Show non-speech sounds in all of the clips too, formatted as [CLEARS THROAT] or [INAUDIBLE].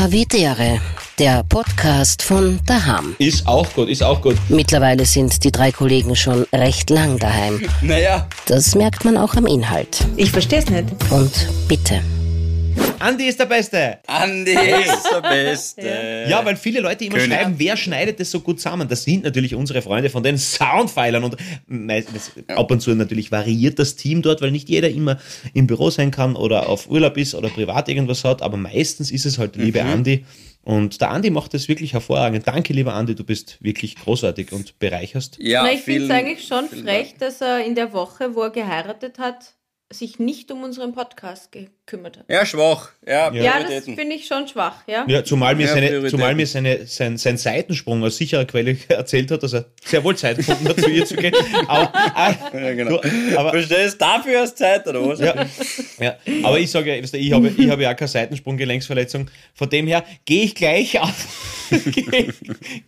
Havidere, der Podcast von Daham. Ist auch gut, ist auch gut. Mittlerweile sind die drei Kollegen schon recht lang daheim. [LAUGHS] Naja, Das merkt man auch am Inhalt. Ich versteh's nicht. Und bitte. Andi ist der Beste. Andi ist der Beste. Ja, weil viele Leute immer König. schreiben, wer schneidet das so gut zusammen? Das sind natürlich unsere Freunde von den Soundfilern und meistens, ab und zu natürlich variiert das Team dort, weil nicht jeder immer im Büro sein kann oder auf Urlaub ist oder privat irgendwas hat, aber meistens ist es halt liebe Andi und der Andi macht das wirklich hervorragend. Danke, lieber Andi, du bist wirklich großartig und bereicherst. Ja, Na, ich finde es eigentlich schon frech, dass er in der Woche, wo er geheiratet hat, sich nicht um unseren Podcast gekümmert hat. Ja, schwach. Ja, Ja, das finde ich schon schwach, ja. Ja, zumal mir, Ja, seine, zumal mir seine, sein, sein Seitensprung aus sicherer Quelle [LAUGHS] erzählt hat, dass er sehr wohl Zeit gefunden hat, zu ihr zu gehen. [LAUGHS] Aber, ah, Ja, genau. du, aber, Verstehst du, dafür hast du Zeit, oder was? ja, ja, aber ich sage ja, du, ich habe, ich habe ja auch keine Seitensprunggelenksverletzung. Von dem her gehe ich gleich auf. [LAUGHS] gehe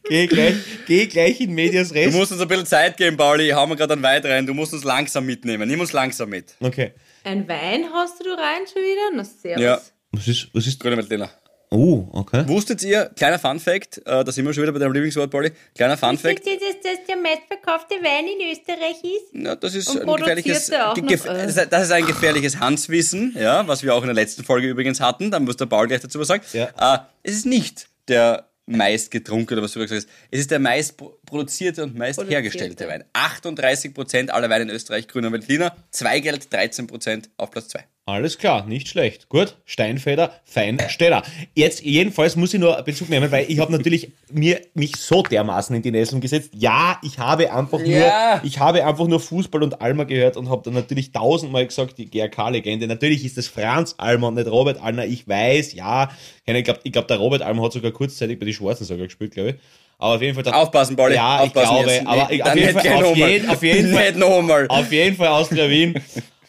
geh gleich, geh gleich in Medias Du Res. musst uns ein bisschen Zeit geben, Pauli. Haben wir gerade einen weiteren. Du musst uns langsam mitnehmen. Nimm uns langsam mit. Okay. Ein Wein haust du rein schon wieder? Na, servus. Ja. Was ist, was ist? Grüne Veltliner. Oh, okay. Wusstet ihr, kleiner Fun-Fact, äh, da sind wir schon wieder bei deinem Lieblingswort, Pauli. Kleiner Fun-Fact. ihr, dass das der meistverkaufte Wein in Österreich ist? Ja, das ist Und ein gefährliches, noch, gef- das ist- das ist ein gefährliches Hanswissen, ja, was wir auch in der letzten Folge übrigens hatten. Da muss der Paul gleich dazu was sagen. Ja. Äh, es ist nicht der meist getrunkene, oder was du gesagt hast. Es ist der meist pro- produzierte und meist Produzierte. hergestellte Wein. 38% aller Weine in Österreich grüner Veltliner, Zweigeld 13% auf Platz 2. Alles klar, nicht schlecht. Gut, Steinfeder, Feinsteller. Jetzt jedenfalls muss ich nur Bezug nehmen, weil ich habe natürlich mir mich so dermaßen in die Nesseln gesetzt. Ja, ich habe einfach Ja. nur, ich habe einfach nur Fußball und Almer gehört und habe dann natürlich tausendmal gesagt, die GRK-Legende. Natürlich ist es Franz Almer und nicht Robert Almer. Ich weiß, ja. Ich glaube, ich glaub, der Robert Almer hat sogar kurzzeitig bei die Schwarzen sogar gespielt, glaube ich. Aber auf jeden Fall. dann- Aufpassen, Pauli. Ja, Aufpassen ich glaube, jetzt. aber ich, auf jeden Fall, auf jeden, auf jeden [LAUGHS] Fall, auf jeden Fall Austria Wien,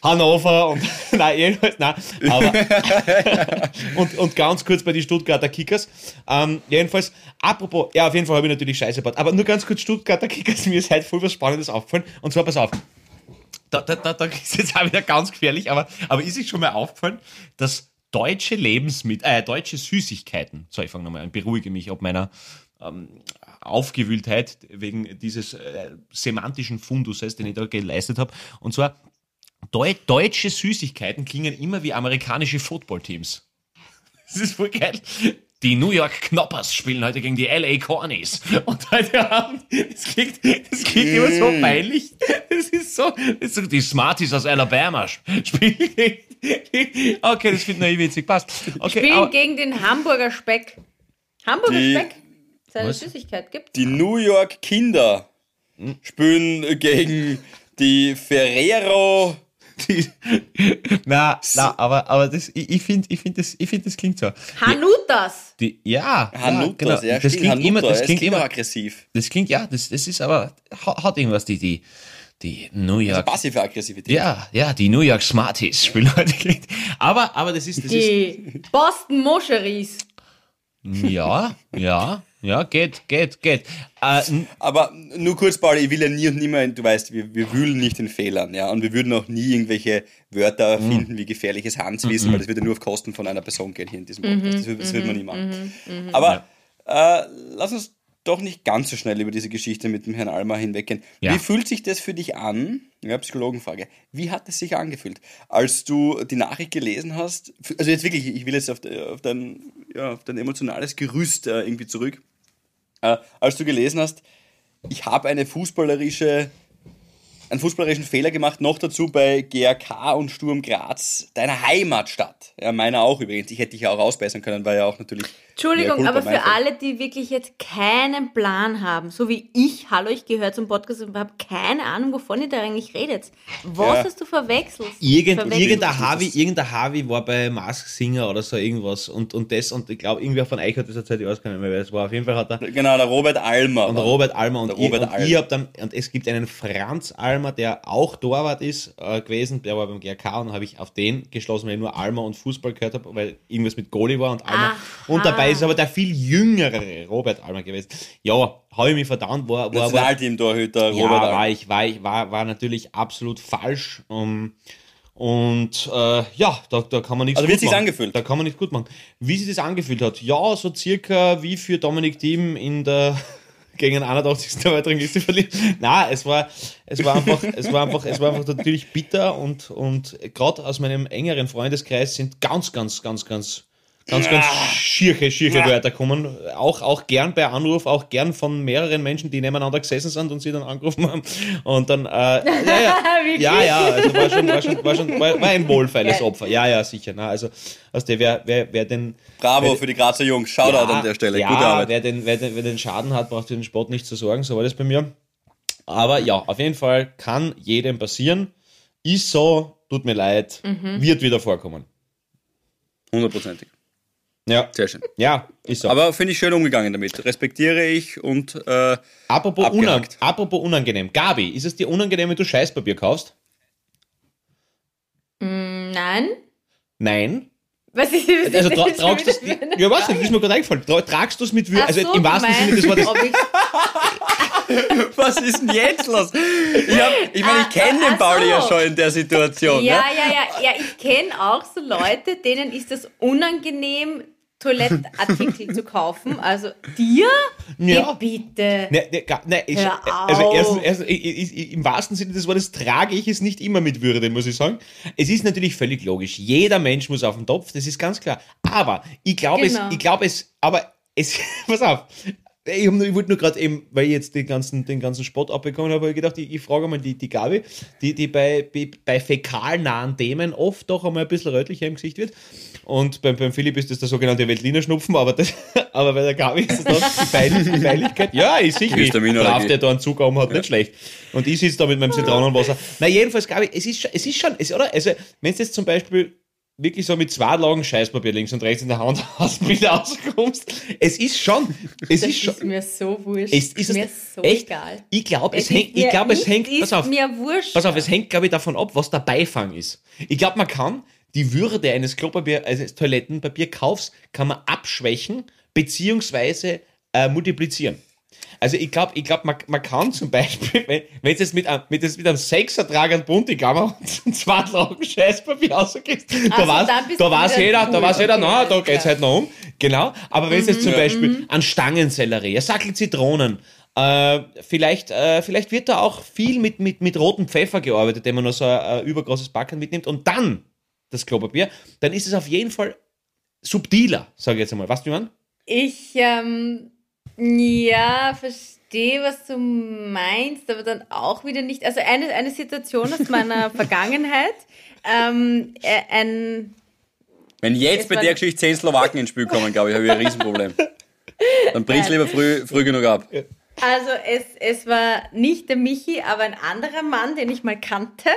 Hannover und [LAUGHS] nein, jedenfalls, nein, aber [LAUGHS] und, und ganz kurz bei die Stuttgarter Kickers. Ähm, jedenfalls, apropos, ja, auf jeden Fall habe ich natürlich Scheiße gebaut, aber nur ganz kurz Stuttgarter Kickers, [LAUGHS] mir ist halt voll was Spannendes aufgefallen. Und zwar, pass auf, da, da, da, da ist jetzt auch wieder ganz gefährlich, aber, aber ist euch schon mal aufgefallen, dass deutsche Lebensmittel, äh, deutsche Süßigkeiten, so ich fange nochmal an, beruhige mich ob meiner ähm, Aufgewühltheit wegen dieses äh, semantischen Funduses, den ich da geleistet habe. Und zwar, Deu deutsche Süßigkeiten klingen immer wie amerikanische Footballteams. [LAUGHS] Das ist voll geil. Die New York Knoppers spielen heute gegen die LA Cornies. [LAUGHS] Und heute Abend, das klingt, das klingt immer so peinlich. Das ist so, das ist so die Smarties aus Alabama sp- spielen gegen, okay, das finde ich witzig, passt. Okay, Spielen aber, gegen den Hamburger Speck. Hamburger Die- Speck? Seine Was? Süßigkeit gibt. Die New York Kinder spielen gegen die Ferrero. [LAUGHS] die, na, na, aber, aber das, ich, ich finde, ich finde das, ich finde das klingt so. Hanutas. Die, ja, Hanutas, ja, ja, das klingt immer, Hanuta, das es klingt immer, aggressiv. Das klingt, ja, das, das ist aber, hat, irgendwas, die, die, die New York. Passive Aggressivität. ja, ja, die New York Smarties spielen heute. [LAUGHS] Aber, aber das ist, das ist, Die Boston Moscheries. ja, ja, ja, geht, geht, geht. Äh, Aber nur kurz, Pauli, ich will ja nie und nimmer, du weißt, wir, wir wühlen nicht in Fehlern, ja, und wir würden auch nie irgendwelche Wörter Mhm. finden wie gefährliches Hanswissen, weil das würde nur auf Kosten von einer Person gehen hier in diesem Podcast. das, würde- das würde man nie machen. Aber äh, lass uns doch nicht ganz so schnell über diese Geschichte mit dem Herrn Almer hinweggehen. Ja. Wie fühlt sich das für dich an? Ja, Psychologenfrage. Wie hat es sich angefühlt, als du die Nachricht gelesen hast? Also jetzt wirklich, ich will jetzt auf, auf, dein, ja, auf dein emotionales Gerüst äh, irgendwie zurück äh, als du gelesen hast, ich habe eine fußballerische, einen fußballerischen Fehler gemacht, noch dazu bei GRK und Sturm Graz, deiner Heimatstadt. Ja, meiner auch übrigens. Ich hätte dich ja auch ausbessern können, war ja auch natürlich. Entschuldigung, aber für Fehler. alle, die wirklich jetzt keinen Plan haben, so wie ich, hallo, ich gehöre zum Podcast und habe keine Ahnung, wovon ihr da eigentlich redet. Was Ja. hast du verwechselt? Irgend, Verwechselt. irgendein, Harvey, irgendein Harvey war bei Mask Singer oder so irgendwas und, und das, und ich glaube, irgendwer von euch hat das erzählt, ich weiß gar nicht mehr, wer es war. Auf jeden Fall hat er, Genau, der Robert Almer. und Robert Almer und Der ich, Robert und Almer. ich hab dann, und es gibt einen Franz Almer, der auch Torwart ist, äh, gewesen, der war beim GRK und dann habe ich auf den geschlossen, weil ich nur Almer und Fußball gehört habe, weil irgendwas mit Goalie war und Almer. Aha. Und dabei ist aber der viel jüngere Robert Almer gewesen. Ja, habe ich mich verdammt, war, war, war, ja, Robert war Almer. ich, war ich, war, war natürlich absolut falsch. Um, Und äh, ja, da, da kann man nichts Also wie hat gut machen. angefühlt? Da kann man nicht gut machen. Wie sich das angefühlt hat? Ja, so circa wie für Dominik Thiem in der gegen den 81. Weltrangliste verliert. Nein, es war, es war einfach, es war einfach, es war einfach natürlich bitter und, und gerade aus meinem engeren Freundeskreis sind ganz, ganz, ganz, ganz, ganz, ganz schierche, schierche Wörter kommen. Auch, auch gern bei Anruf, auch gern von mehreren Menschen, die nebeneinander gesessen sind und sie dann angerufen haben. Und dann, äh, ja, ja, [LAUGHS] ja, ja, also war schon, war schon, war schon, war, war ein wohlfeiles Opfer. Ja, ja, sicher. Na, also, aus der, wer, wer, wer den, Bravo wer, für die Grazer Jungs. Shoutout an der Stelle. ja, Gute Arbeit. Wer den, wer, den, wer den Schaden hat, braucht für den Sport nicht zu sorgen, so war das bei mir. Aber ja, auf jeden Fall kann jedem passieren. Ist so, tut mir leid, Mhm. wird wieder vorkommen. Hundertprozentig. Ja, Sehr schön. ja, ist so. Aber finde ich schön umgegangen damit. Respektiere ich und äh, apropos, unang apropos unangenehm. Gabi, ist es dir unangenehm, wenn du Scheißpapier kaufst? Nein. Nein. Was ist was Also tra das tragst du eine Ja, was nicht, ist mir gerade eingefallen. Tra tragst du es mit Würde? Also so, im wahrsten Sinne des Wortes. [LAUGHS] was ist denn jetzt los? Ich, hab, ich meine, ich kenne Ach den Pauli ja schon in der Situation. Ja, ne? ja, ja, ja. Ich kenne auch so Leute, denen ist es unangenehm, Toilettartikel zu kaufen. Also dir? Ja. Bitte. Ne, ne, ne, ich, also erstens, erstens ich, ich, im wahrsten Sinne des Wortes trage ich es nicht immer mit Würde, muss ich sagen. Es ist natürlich völlig logisch. Jeder Mensch muss auf den Topf, das ist ganz klar. Aber ich glaube Genau. es, ich glaube es, aber es, [LAUGHS] pass auf. Ich, nur- ich wollte nur gerade eben, weil ich jetzt den ganzen, den ganzen Spott abbekommen habe, hab ich gedacht, ich, ich frage mal die, die Gabi, die, die bei, bei, bei fäkalnahen Themen oft doch einmal ein bisschen rötlicher im Gesicht wird. Und beim, beim Philipp ist das der sogenannte Veltliner-Schnupfen, aber, das, [LAUGHS] aber bei der Gabi ist das doch die Feiligkeit. Ja, ist sicher. Histaminerallergie. Brav, der da einen Zug haben hat, nicht schlecht. Und ich sitze da mit meinem Zitronenwasser. Na, jedenfalls, Gabi, es ist, schon- es ist schon, es, oder? Also, wenn es jetzt zum Beispiel wirklich so mit zwei Lagen Scheißpapier links und rechts in der Hand [LAUGHS] hast und wieder rauskommst, es ist schon, [LAUGHS] es Das ist schon, ist mir so wurscht. ist, ist mir es so echt? egal. Ich glaube, es, Es hängt, ich glaube, es hängt, pass auf, mir wurscht. pass auf, es hängt, glaube ich, davon ab, was der Beifang ist. Ich glaube, man kann die Würde eines Klopapier, eines Toilettenpapierkaufs, kann man abschwächen, beziehungsweise äh, multiplizieren. Also ich glaube, ich glaub, man, man kann zum Beispiel, wenn wenn du jetzt mit, einem- mit, mit einem Sechsertrag an Buntigammer [LAUGHS] und zwei Lagen Scheißpapier rausgehst, da so, weiß, da weiß jeder, da cool. weiß jeder, Okay, na, da geht's klar. halt noch um. Genau. Aber wenn es jetzt zum Beispiel an Stangensellerie, ein Sackel Zitronen, äh, vielleicht, äh, vielleicht wird da auch viel mit, mit, mit rotem Pfeffer gearbeitet, den man noch so ein, ein übergroßes Backen mitnimmt und dann das Klopapier, dann ist es auf jeden Fall subtiler, sage ich jetzt einmal. Was du man? Ich, ähm, ja, verstehe, was du meinst, aber dann auch wieder nicht. Also eine, eine Situation aus meiner [LAUGHS] Vergangenheit, ähm, äh, ein, Wenn jetzt Es bei war- der Geschichte zehn Slowaken ins Spiel kommen, glaube ich, habe ich ein Riesenproblem. Dann bring's lieber früh, früh genug ab. also es, es war nicht der Michi, aber ein anderer Mann, den ich mal kannte,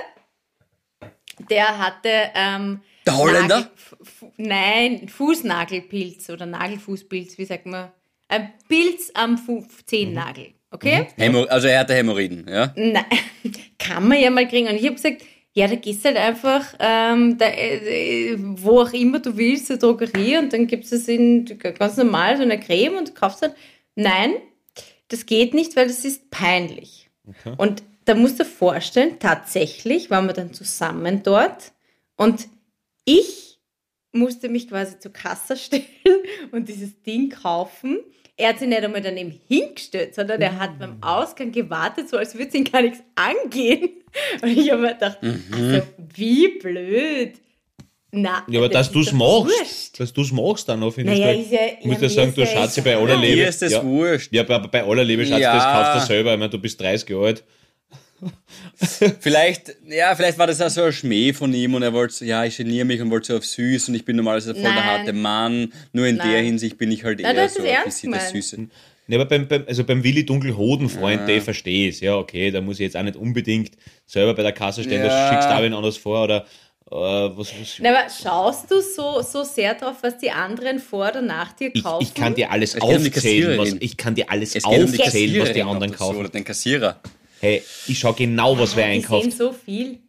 der hatte, ähm, Der Holländer? Nagel- Nein, Fußnagelpilz oder Nagelfußpilz, wie sagt man? Ein Pilz am Fu Zehennagel, okay? Hämo also er hatte Hämorrhoiden, ja? Nein, [LAUGHS] kann man ja mal kriegen. Und ich habe gesagt, ja, da gehst halt einfach, ähm, da, äh, wo auch immer du willst, zur Drogerie und dann gibt es in ganz normal so eine Creme und kaufst dann. Nein, das geht nicht, weil das ist peinlich. Und da musst du dir vorstellen, tatsächlich waren wir dann zusammen dort und ich musste mich quasi zur Kasse [LAUGHS] stellen und dieses Ding kaufen. Er hat sich nicht einmal daneben hingestellt, sondern er hat beim Ausgang gewartet, so als würde es ihn gar nichts angehen. [LAUGHS] Und ich habe mir gedacht, also, wie blöd. Na, Ja, aber das dass du es machst, wurscht. dass du es machst dann noch, finde Naja, ich. ist ja- ich muss ja, dir sagen, mir du Schatzi, bei aller Liebe. Dir ist das ja, wurscht. Ja, aber bei aller Liebe, Schatzi, Ja. das kaufst du selber. Ich meine, du bist 30 Jahre alt. [LAUGHS] Vielleicht, ja, vielleicht war das auch so ein Schmäh von ihm und er wollte, so, ja, ich geniere mich und wollte so auf süß und ich bin normalerweise voll der Nein. harte Mann. Nur in der Nein. Hinsicht bin ich halt Nein, eher so ein bisschen der. Süße. Ne, aber beim, beim, also beim Willi Dunkelhoden-Freund, der verstehe ich Ja, okay, da muss ich jetzt auch nicht unbedingt selber bei der Kasse stehen, Ja. das schickst du auch anders vor oder äh, was, was Na, aber schaust du so, so sehr drauf, was die anderen vor oder nach dir ich, kaufen? ich kann dir alles Es um aufzählen, was, ich kann dir alles Es geht um aufzählen, was die anderen kaufen. Oder den Kassierer. Hey, ich schau genau, was wer Die einkauft. sehen so viel.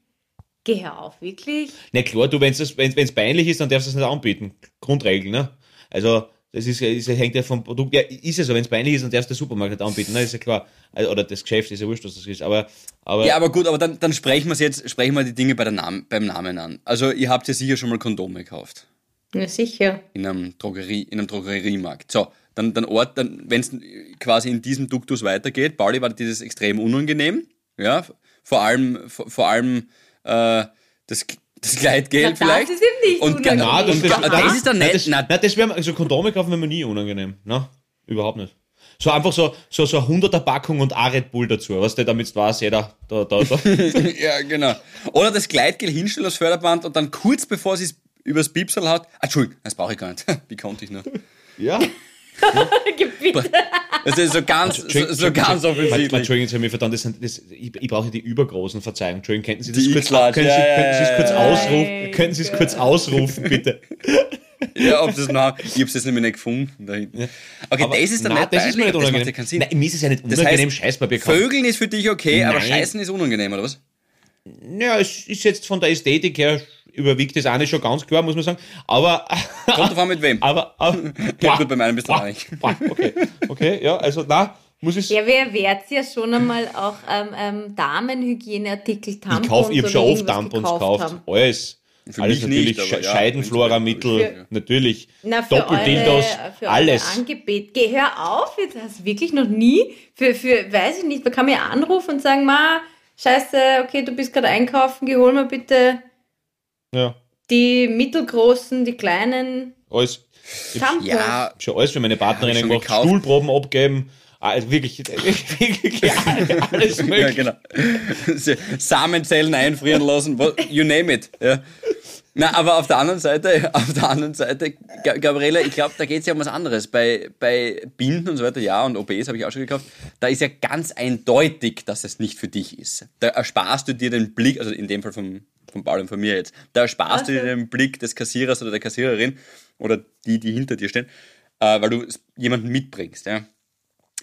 Geh auf, wirklich? Na klar, du, wenn es wenn, wenn's peinlich ist, dann darfst du es nicht anbieten. Grundregel, ne? Also, Das ist, ist, hängt ja vom Produkt. Ja, ist ja so, wenn es peinlich ist und darfst der Supermarkt nicht anbieten, ne, ist ja klar. Also, Oder das Geschäft ist ja wurscht, was das ist. Aber, aber Ja, aber gut, aber dann, dann sprechen wir jetzt, sprechen wir die Dinge bei der Nam beim Namen an. Also ihr habt ja sicher schon mal Kondome gekauft. Ja, sicher. in einem Drogerie, in einem Drogeriemarkt. So, dann, dann Ort, dann, wenn es quasi in diesem Duktus weitergeht, Pauli war dieses extrem unangenehm, ja, vor allem, vor, vor allem äh, das, das Gleitgel Na, das vielleicht. ist eben nicht Und unangenehm. Na, das, Und das, ga- das ist dann nein, nicht- Das, nein, das wäre also Kondome kaufen wäre mir nie unangenehm. Na, überhaupt nicht. So einfach so, so, so eine 100er Packung und ein Red Bull dazu, weißt du, damit weiß jeder, da, da, da. [LAUGHS] ja, genau. Oder das Gleitgel hinstellen als Förderband und dann kurz bevor sie es übers Piepsal hat, ah, Entschuldigung, das brauche ich gar nicht. [LAUGHS] Wie konnte ich nur? ja. [LAUGHS] Gib bitte. Das ist so ganz, so, Entschuldigung, so ganz Entschuldigung, offensichtlich. Entschuldigen Sie verdammt, das sind, das, ich, ich brauche die übergroßen Verzeihung. Entschuldigung, könnten Sie das Die kurz, können Sie, ja, ja, könnten Sie es kurz ausrufen? Könnten Sie es kurz ausrufen, bitte? [LAUGHS] Ja, ob das noch, ich habe es jetzt nämlich nicht gefunden da hinten. Okay, Aber das ist dann nein, nicht das ist mir nicht peinlich, das macht unangenehm. ja Sinn. Nein, mir ist es ja nicht Das unangenehm, heißt, Scheißpapier kaufen. Vögeln ist für dich okay, aber Nein. Scheißen ist unangenehm, oder was? Ja, es ist jetzt von der Ästhetik her überwiegt das eine schon ganz klar, muss man sagen. Aber, Kommt davon mit wem? [LAUGHS] aber, aber [LAUGHS] Ja, gut, bei meinem bist du einig. boah, okay, okay, ja, also, na, muss ich, Ja, wer wert ja schon einmal auch ähm, ähm, Damenhygieneartikel, Tampons ich kaufe, ich habe schon oft Tampons gekauft gekauft, haben. alles. Für alles mich natürlich, nicht, ja, Scheidenflora-Mittel, prinzipiell. natürlich, Na, für Doppeldildos, eure, für alles. Eure Angebet. Geh, hör auf, jetzt hast du wirklich noch nie, für, für, weiß ich nicht, man kann mir anrufen und sagen, ma, scheiße, okay, du bist gerade einkaufen, geh hol mal bitte Ja, die mittelgroßen, die kleinen alles. Tampons. Ja, schon alles für meine Partnerin Hab ich schon gemacht, gekauft. Stuhlproben abgeben, also wirklich, [LAUGHS] wirklich alles [LAUGHS] ja, mögliche. genau. Samenzellen einfrieren lassen, you name it. Ja. Na, aber auf der anderen Seite, [LAUGHS] auf der anderen Seite, Ga- Gabriele, ich glaube, da geht es ja um was anderes. Bei, bei Binden und so weiter, ja, und OBs habe ich auch schon gekauft, da ist ja ganz eindeutig, dass es nicht für dich ist. Da ersparst du dir den Blick, also in dem Fall vom, vom Paul und von mir jetzt, da ersparst du dir den Blick des Kassierers oder der Kassiererin oder die, die hinter dir stehen, äh, weil du es jemanden mitbringst. Ja.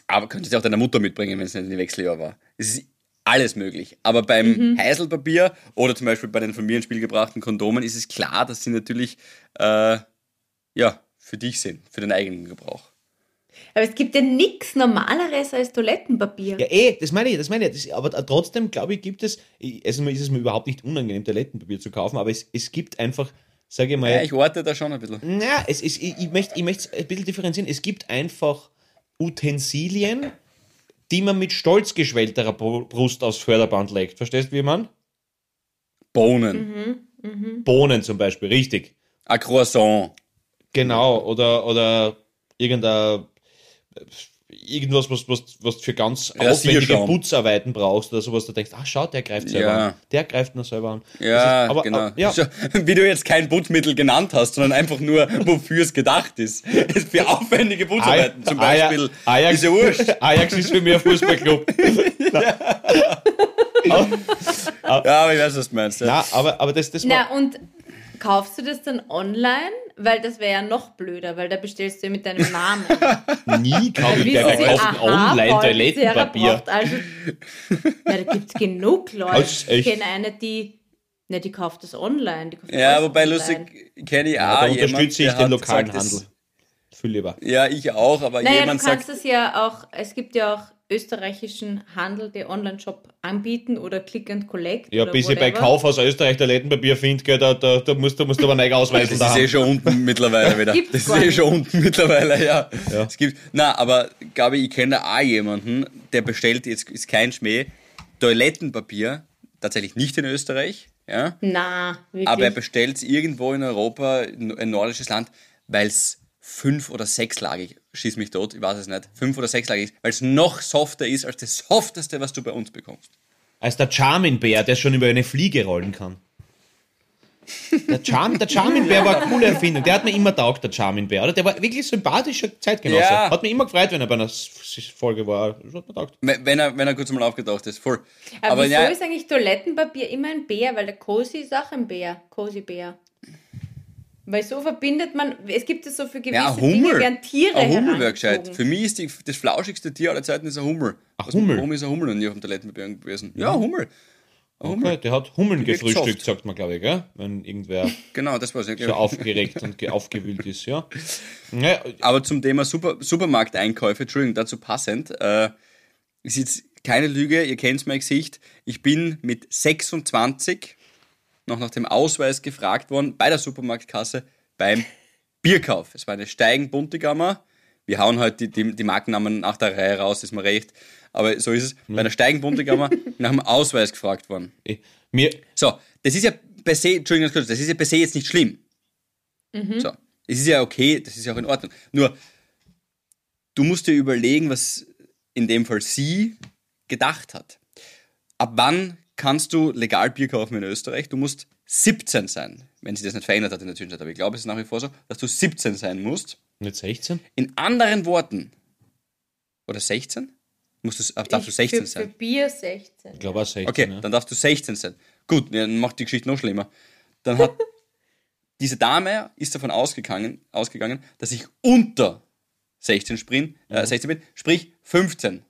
Aber könntest du auch deiner Mutter mitbringen, wenn es nicht in die Wechseljahr war. Es ist alles möglich. Aber beim Mhm. Heiselpapier oder zum Beispiel bei den von mir ins Spiel gebrachten Kondomen ist es klar, dass sie natürlich äh, ja, für dich sind, für den eigenen Gebrauch. Aber es gibt ja nichts Normaleres als Toilettenpapier. Ja, eh, das meine ich, das meine ich. Das, aber trotzdem, glaube ich, gibt es, also ist es mir überhaupt nicht unangenehm, Toilettenpapier zu kaufen, aber es, es gibt einfach, sage ich mal, Ja, ich orte da schon ein bisschen. na, es ist, ich, ich möchte ich möchte es ein bisschen differenzieren. Es gibt einfach Utensilien, die man mit stolz geschwellterer Bru- Brust aufs Förderband legt. Verstehst du, wie man? Bohnen. Mhm. Bohnen zum Beispiel, richtig. Ein Croissant. Genau, oder, oder irgendein, irgendwas, was, was, was du für ganz aufwendige. Putzarbeiten brauchst oder sowas, du denkst, ach schau, der greift selber Ja. an. Der greift nur selber an. Ja, ist- aber, genau. aber- ja. Wie du jetzt kein Putzmittel genannt hast, sondern einfach nur, wofür es gedacht ist. Für aufwendige Putzarbeiten zum Beispiel. Ajax, Ist ja wurscht. [LAUGHS] Ajax ist für mich ein Fußballclub. [LAUGHS] Ja, aber ich weiß, was du meinst. Ja. Na, aber, aber das, das war. Na, und kaufst du das dann online? Weil das wäre ja noch blöder, weil da bestellst du ja mit deinem [LAUGHS] Namen. Nie kaufe ich wir Sie, kaufen online Toilettenpapier. Also, ja, da gibt es genug [LAUGHS] Leute. Also, ich kenne eine, die, ne, die kauft das online. Die kauft Ja, wobei online. lustig, kenne ich Ja, auch da jemand, unterstütze ich den lokalen Handel. Viel lieber. Ja, ich auch, aber Naja, du jemand kannst sagt, es ja auch, es gibt ja auch österreichischen Handel, der Online-Shop anbieten oder Click and Collect. Ja, oder bis ich bei whatever. Kaufhaus Österreich Toilettenpapier finde, da, da, da, musst, du- musst du aber neu ausweisen. das ist eh schon unten [LAUGHS] mittlerweile wieder. Gibt's Das ist eh schon unten mittlerweile, ja. Ja. Es gibt, na, aber Gabi, ich kenne da auch jemanden, der bestellt, jetzt ist kein Schmäh, Toilettenpapier, tatsächlich nicht in Österreich, ja, Na, wirklich. aber er bestellt es irgendwo in Europa, in ein nordisches Land, weil es fünf- oder sechslagig, schieß mich tot, ich weiß es nicht, fünf- oder sechslagig ist, weil es noch softer ist als das softeste, was du bei uns bekommst. Als der Charmin-Bär, der schon über eine Fliege rollen kann. Der, Charm, der Charmin-Bär war eine coole Erfindung. Der hat mir immer taugt, der Charmin-Bär. Oder? Der war wirklich sympathischer Zeitgenosse. Ja. Hat mich immer gefreut, wenn er bei einer Folge war. Das hat mir taugt. Wenn wenn er, wenn er kurz mal aufgetaucht ist, voll. aber aber wieso ja, ist eigentlich Toilettenpapier immer ein Bär? Weil der Cosi ist auch ein Bär. Cosi-Bär. Weil so verbindet man, es gibt es so für gewisse Ja, ein Dinge, Hummel. werden Tiere Ein Hummel wäre gescheit. Für mich ist die, das flauschigste Tier aller Zeiten ist ein Hummel. Ach, Aus dem- Hummel? Warum ist ein Hummel noch nie auf dem Toilettenpapier gewesen? Ja, Hummel. Okay, der hat Hummeln Die gefrühstückt, sagt man, glaube ich, gell? Wenn irgendwer [LAUGHS] Genau, das war's. Ja, so aufgeregt und ge- aufgewühlt ist, ja. Naja, Aber zum Thema Super Supermarkteinkäufe, Entschuldigung, dazu passend, äh, ist jetzt keine Lüge, ihr kennt mein Gesicht. Ich bin mit 26 noch nach dem Ausweis gefragt worden bei der Supermarktkasse beim [LAUGHS] Bierkauf. Es war eine Steigen Buntigammer. Wir hauen halt die, die, die Markennamen nach der Reihe raus, ist mir recht. Aber so ist es. Bei einer Steigen Buntigammer [LAUGHS] nach dem Ausweis gefragt worden. ich- mir, So, das ist ja per se, Entschuldigung, das ist ja per se jetzt nicht schlimm. So, es ist ja okay, das ist ja auch in Ordnung. Nur, du musst dir überlegen, was in dem Fall sie gedacht hat. Ab wann kannst du legal Bier kaufen in Österreich? Du musst 17 sein, wenn sie das nicht verändert hat in der Zwischenzeit. Aber ich glaube, es ist nach wie vor so, dass du 17 sein musst. nicht 16? In anderen Worten, oder 16? Musst du, darfst du Ich 16 für, sein? Für Bier 16. Ich glaube auch 16. Okay, ja. dann darfst du 16 sein. Gut, dann macht die Geschichte noch schlimmer. Dann hat [LAUGHS] diese Dame ist davon ausgegangen, ausgegangen dass ich unter 16, sprin, äh, 16 bin, sprich 15.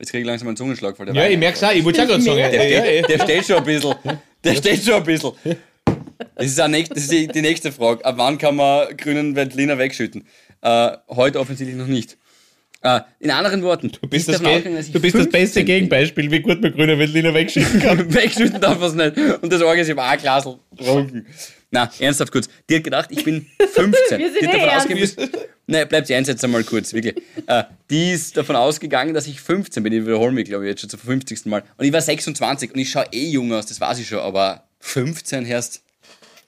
Jetzt kriege ich langsam einen Zungenschlag vor der Ja, Wein. ich merk's auch, ich wollte auch gerade sagen. Mehr. ja, ja, ja. Der steht schon ein bisschen. Der steht schon ein bisschen. Das ist, nächst, das ist die, die nächste Frage. Ab wann kann man grünen Veltliner wegschütten? Äh, heute offensichtlich noch nicht. Äh, in anderen Worten, Du bist, das, Ge- du bist das 15 beste. Gegenbeispiel, wie gut man grüne Veltliner wegschicken kann. [LAUGHS] Wegschütten darf man es nicht. Und das Orgel ist, auch ein Glas getrunken. Na, ernsthaft kurz. Die hat gedacht, ich bin [LAUGHS] 15. Wir sind die hat eh davon ernst. ausgegangen, Nein, bleibt sie eins jetzt einmal kurz, wirklich. Äh, die ist davon ausgegangen, dass ich 15 bin. Ich wiederhole mich, glaube ich, jetzt schon zum 50. Mal. Und ich war 26 und ich schaue eh jung aus, das weiß ich schon, aber 15 erst.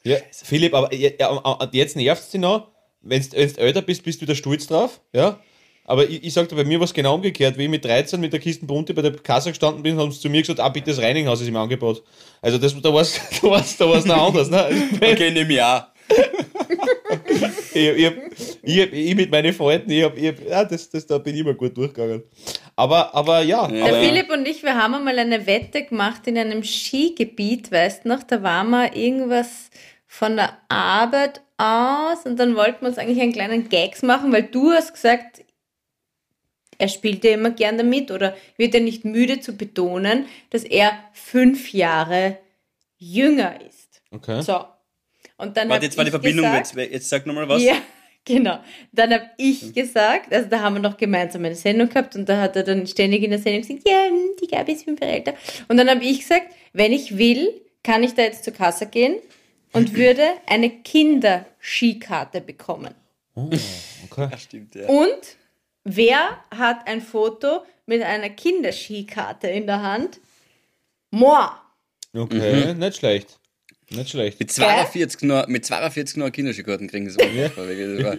Ja, Philipp, aber jetzt nervt es dich noch. Wenn du älter bist, bist du wieder stolz drauf. Ja? Aber ich, ich sag dir, bei mir war es genau umgekehrt. Wie ich mit 13 mit der Kisten Bunte bei der Kasse gestanden bin, haben sie zu mir gesagt, ah, bitte das Reinighaus ist im Angebot. Also das, da war es [LAUGHS] da war's, da war's noch anders. Ne? [LAUGHS] Okay, in dem Jahr. Ich, [LAUGHS] ich, hab- ich, hab- ich mit meinen Freunden, ich hab, ich hab, ja, das, das, da bin ich immer gut durchgegangen. Aber, aber ja, Ja. Der aber, Philipp und ich, wir haben einmal eine Wette gemacht in einem Skigebiet, weißt du noch? Da waren wir irgendwas von der Arbeit aus und dann wollten wir uns eigentlich einen kleinen Gags machen, weil du hast gesagt, er spielt ja immer gern damit oder wird er nicht müde zu betonen, dass er fünf Jahre jünger ist. okay. So. Und dann Warte, jetzt war die Verbindung gesagt, weg. Jetzt sag nochmal was. ja, [LAUGHS] genau. Dann habe ich gesagt, also da haben wir noch gemeinsam eine Sendung gehabt und da hat er dann ständig in der Sendung gesagt, ja, hm, die Gabi ist fünf Jahre älter. Und dann habe ich gesagt, wenn ich will, kann ich da jetzt zur Kasse gehen und [LAUGHS] würde eine Kinderskikarte bekommen. okay. Ja, stimmt, ja. Und wer hat ein Foto mit einer Kinderskikarte in der Hand? Moi. Okay, nicht schlecht. Nicht schlecht. Mit 42 nur, mit 42 nur Kinderskikarten kriegen sie war wirklich, das war